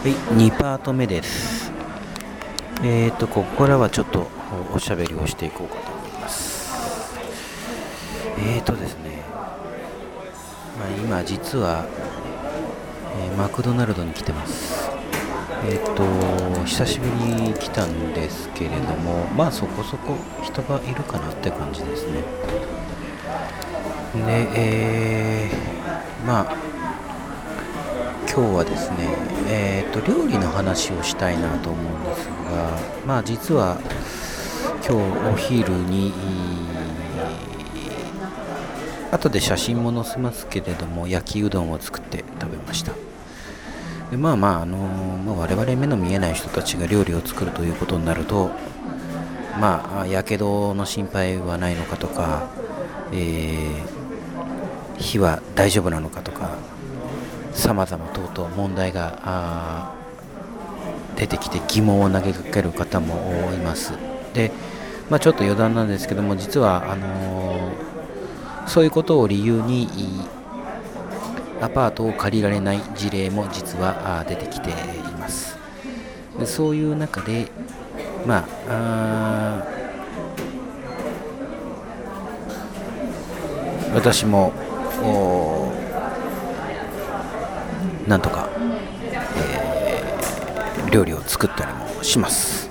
はい、2パート目です。えーと、ここからはちょっとおしゃべりをしていこうかと思います。えーとですね、まあ、今実は、えーマクドナルドに来てます。えーと、久しぶりに来たんですけれども、まあそこそこ人がいるかなって感じですね。で、えー、まあ、今日はですね、えー、と料理の話をしたいなと思うんですが、まあ、実は今日お昼に後で写真も載せますけれども焼きうどんを作って食べました。でまあまあ、あのまあ、我々目の見えない人たちが料理を作るということになるとまあやけどの心配はないのかとか、えー火は大丈夫なのかとかさまざまとうとう問題が出てきて疑問を投げかける方もいます。で、まあ、ちょっと余談なんですけども実はあのーそういうことを理由にアパートを借りられない事例も実は出てきています。でそういう中でまああ私もなんとか、えー料理を作ったりもします。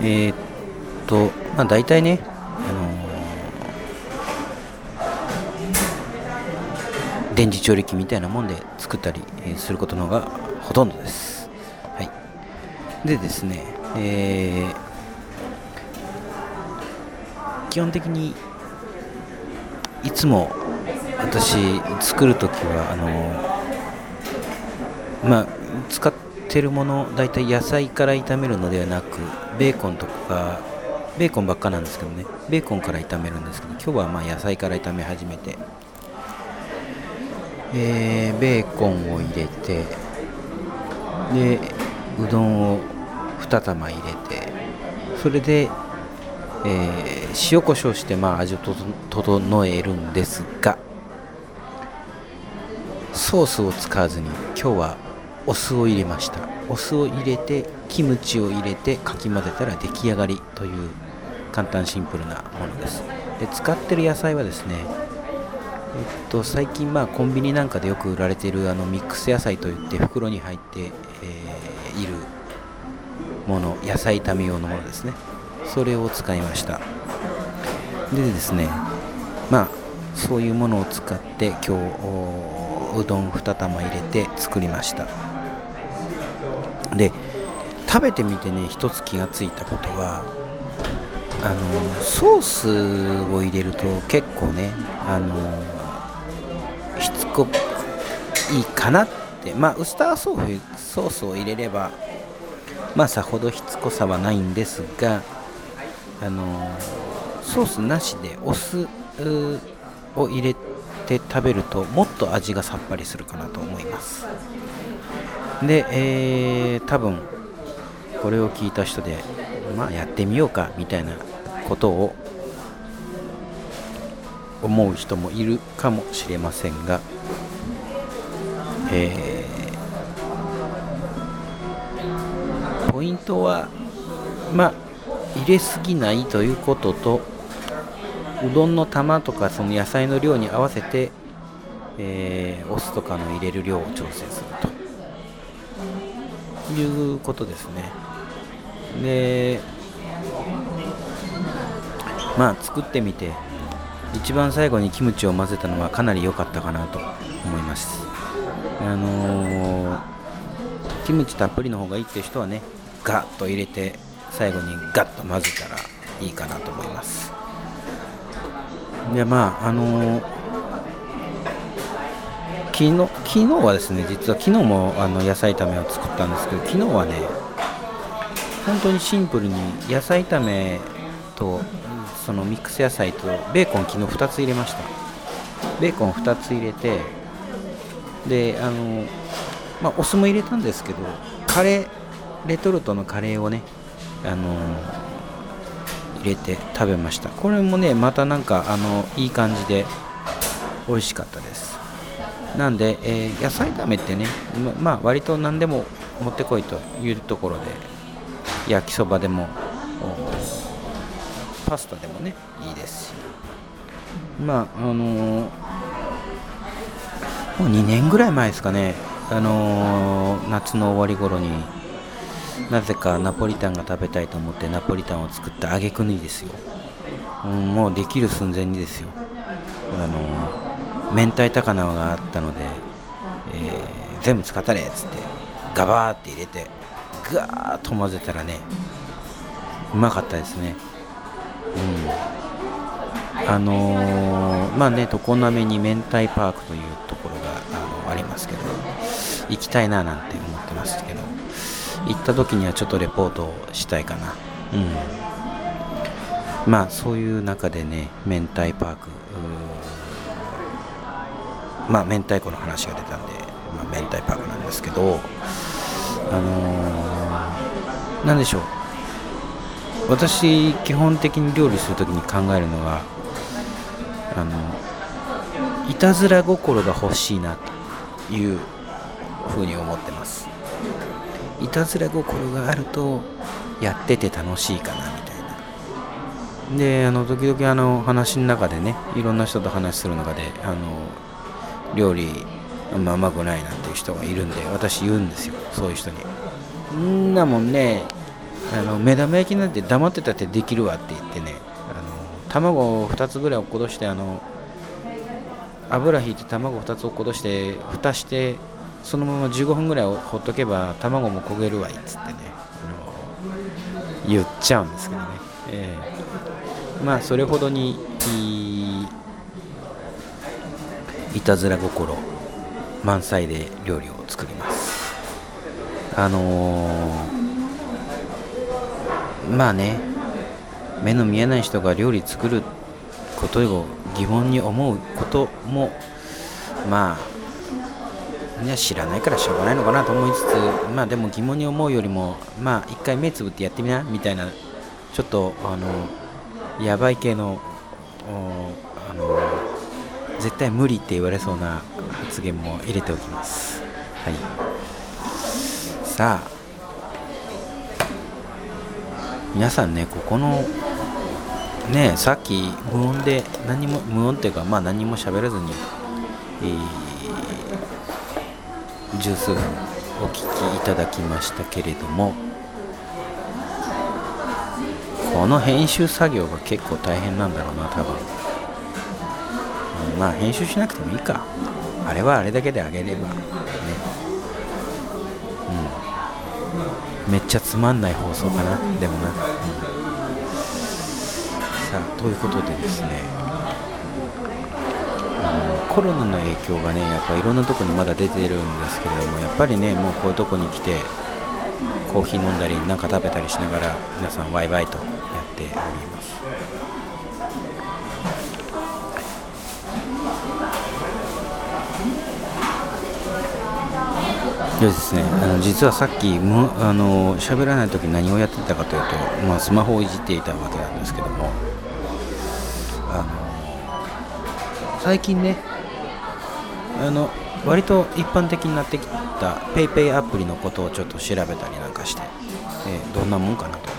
えーっと、まあ大体ね、あのー電磁調理器みたいなもんで作ったり、することの方がほとんどです。はい。でですね、えー基本的にいつも私作るときはあのまあ使ってるもの大体野菜から炒めるのではなくベーコンとかベーコンばっかなんですけどね。ベーコンから炒めるんですけど今日はまあ野菜から炒め始めて、えーベーコンを入れてでうどんを2玉入れてそれでえー塩コショウしてまあ味をとと整えるんですがソースを使わずに今日はお酢を入れました。お酢を入れてキムチを入れてかき混ぜたら出来上がりという簡単シンプルなものです。で使ってる野菜はですねえっと、最近まあコンビニなんかでよく売られているあのミックス野菜といって袋に入って、えーいるもの野菜炒め用のものですね。それを使いました。でですねまあそういうものを使って今日うどん2玉入れて作りました。で食べてみてね一つ気がついたことはあのソースを入れると結構ねあのしつこいいかなって。まあウスターソースを入れればまあさほどしつこさはないんですがあのソースなしでお酢を入れて食べるともっと味がさっぱりするかなと思います。で、えー多分これを聞いた人でまあやってみようかみたいなことを思う人もいるかもしれませんが、えーポイントはまあ入れすぎないということとうどんの玉とかその野菜の量に合わせて、えーお酢とかの入れる量を調整すると。いうことですね。でまあ作ってみて一番最後にキムチを混ぜたのはかなり良かったかなと思います。あのーキムチたっぷりの方がいいって人はねガッと入れて最後にガッと混ぜたらいいかなと思います。でまああのー昨日昨日はですね実は昨日もあの野菜炒めを作ったんですけど昨日はね本当にシンプルに野菜炒めとそのミックス野菜とベーコン昨日2つ入れました。ベーコン2つ入れてであのまあお酢も入れたんですけどカレーレトルトのカレーをねあの入れて食べました。これもねまたなんかあのいい感じで美味しかったです。なんで、えー野菜炒めってねまあ割と何でも持ってこいというところで焼きそばでもパスタでもねいいですし。まああのー、もう2年ぐらい前ですかね。あのー、夏の終わり頃になぜかナポリタンが食べたいと思ってナポリタンを作った挙句にですよ、うん、もうできる寸前にですよ。あの明太高菜があったので、えー、全部使ったれっつってガバーって入れてガーッと混ぜたらねうまかったですね。うん。あのー、まあね常滑に明太パークというところがあのありますけど行きたいななんて思ってますけど行った時にはちょっとレポートをしたいかな。うん。まあそういう中でね明太パークまあ明太子の話が出たんで、まあ、明太パークなんですけどあのー、何でしょう。私基本的に料理する時に考えるのはあのいたずら心が欲しいなというふうに思ってます。いたずら心があるとやってて楽しいかなみたいな。であの時々あの話の中でねいろんな人と話する中であの料理あんまうまくないなんていう人がいるんで私言うんですよ。そういう人に。んなもんねあの目玉焼きなんて黙ってたってできるわって言ってねあの卵を2つぐらい落っことしてあの油ひいて卵2つ落っことして蓋してそのまま15分ぐらいほっとけば卵も焦げるわいっつってね言っちゃうんですけどね、えー、まあそれほどにいいたずら心満載で料理を作ります。あのー、まあね目の見えない人が料理作ることを疑問に思うこともまあね、知らないからしょうがないのかなと思いつつまあでも疑問に思うよりもまあ一回目つぶってやってみなみたいなちょっとあのやばい系の絶対無理って言われそうな発言も入れておきます。はい。さあ。皆さんねここのねさっき無音で何も無音っていうかまあ何も喋らずに、えー、十数分お聞きいただきましたけれどもこの編集作業が結構大変なんだろうな多分、まあ編集しなくてもいいか。あれはあれだけであげれば。ね。うん。めっちゃつまんない放送かな。でもな、うん、さあということでですね。コロナの影響がねやっぱいろんなとこにまだ出てるんですけれどもやっぱりねもうこういうとこに来てコーヒー飲んだりなんか食べたりしながら皆さんワイワイとやっております。でですね、あの実はさっきむあの喋らない時何をやってたかというと、まあ、スマホをいじっていたわけなんですけどもあの最近ねあの割と一般的になってきた PayPay アプリのことをちょっと調べたりなんかして、えー、どんなもんかなと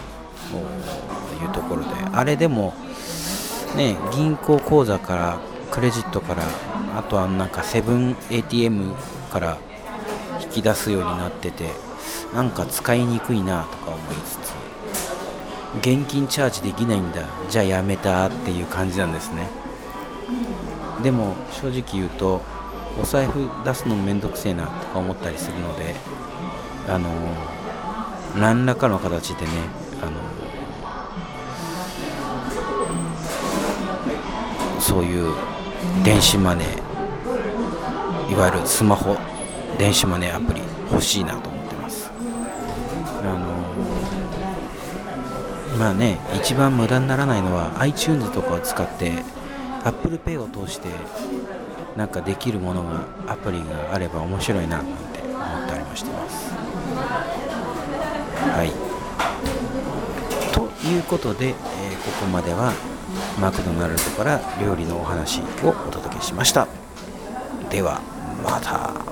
いうところであれでも、ね、銀行口座からクレジットからあとはなんかセブン ATM から引き出すようになっててなんか使いにくいなとか思いつつ現金チャージできないんだじゃあやめたっていう感じなんですね。でも正直言うとお財布出すのめんどくせえなとか思ったりするのであの何らかの形でねあのそういう電子マネーいわゆるスマホ電子マネーアプリ欲しいなと思ってます。あのまあね一番無駄にならないのは iTunes とかを使って Apple Pay を通してなんかできるものがアプリがあれば面白いななんて思ったりもしてます。はい。ということで、えー、ここまではマクドナルドから料理のお話をお届けしました。ではまた。